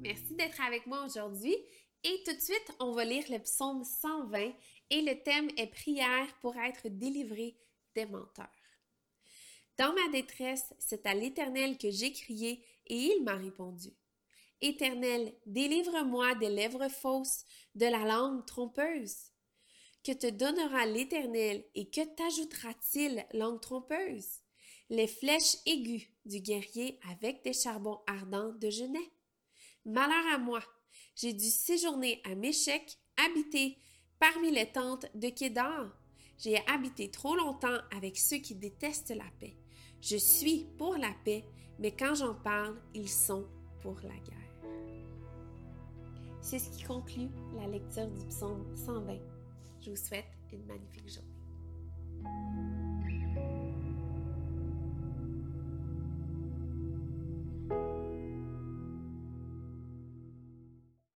Merci d'être avec moi aujourd'hui. Et tout de suite, on va lire le psaume 120 et le thème est prière pour être délivré des menteurs. Dans ma détresse, c'est à l'Éternel que j'ai crié et il m'a répondu. Éternel, délivre-moi des lèvres fausses, de la langue trompeuse. Que te donnera l'Éternel et que t'ajoutera-t-il, langue trompeuse? Les flèches aiguës du guerrier avec des charbons ardents de genêt. Malheur à moi, j'ai dû séjourner à Méchec, habiter parmi les tentes de Kédar. J'ai habité trop longtemps avec ceux qui détestent la paix. Je suis pour la paix, mais quand j'en parle, ils sont pour la guerre. C'est ce qui conclut la lecture du psaume 120. Je vous souhaite une magnifique journée.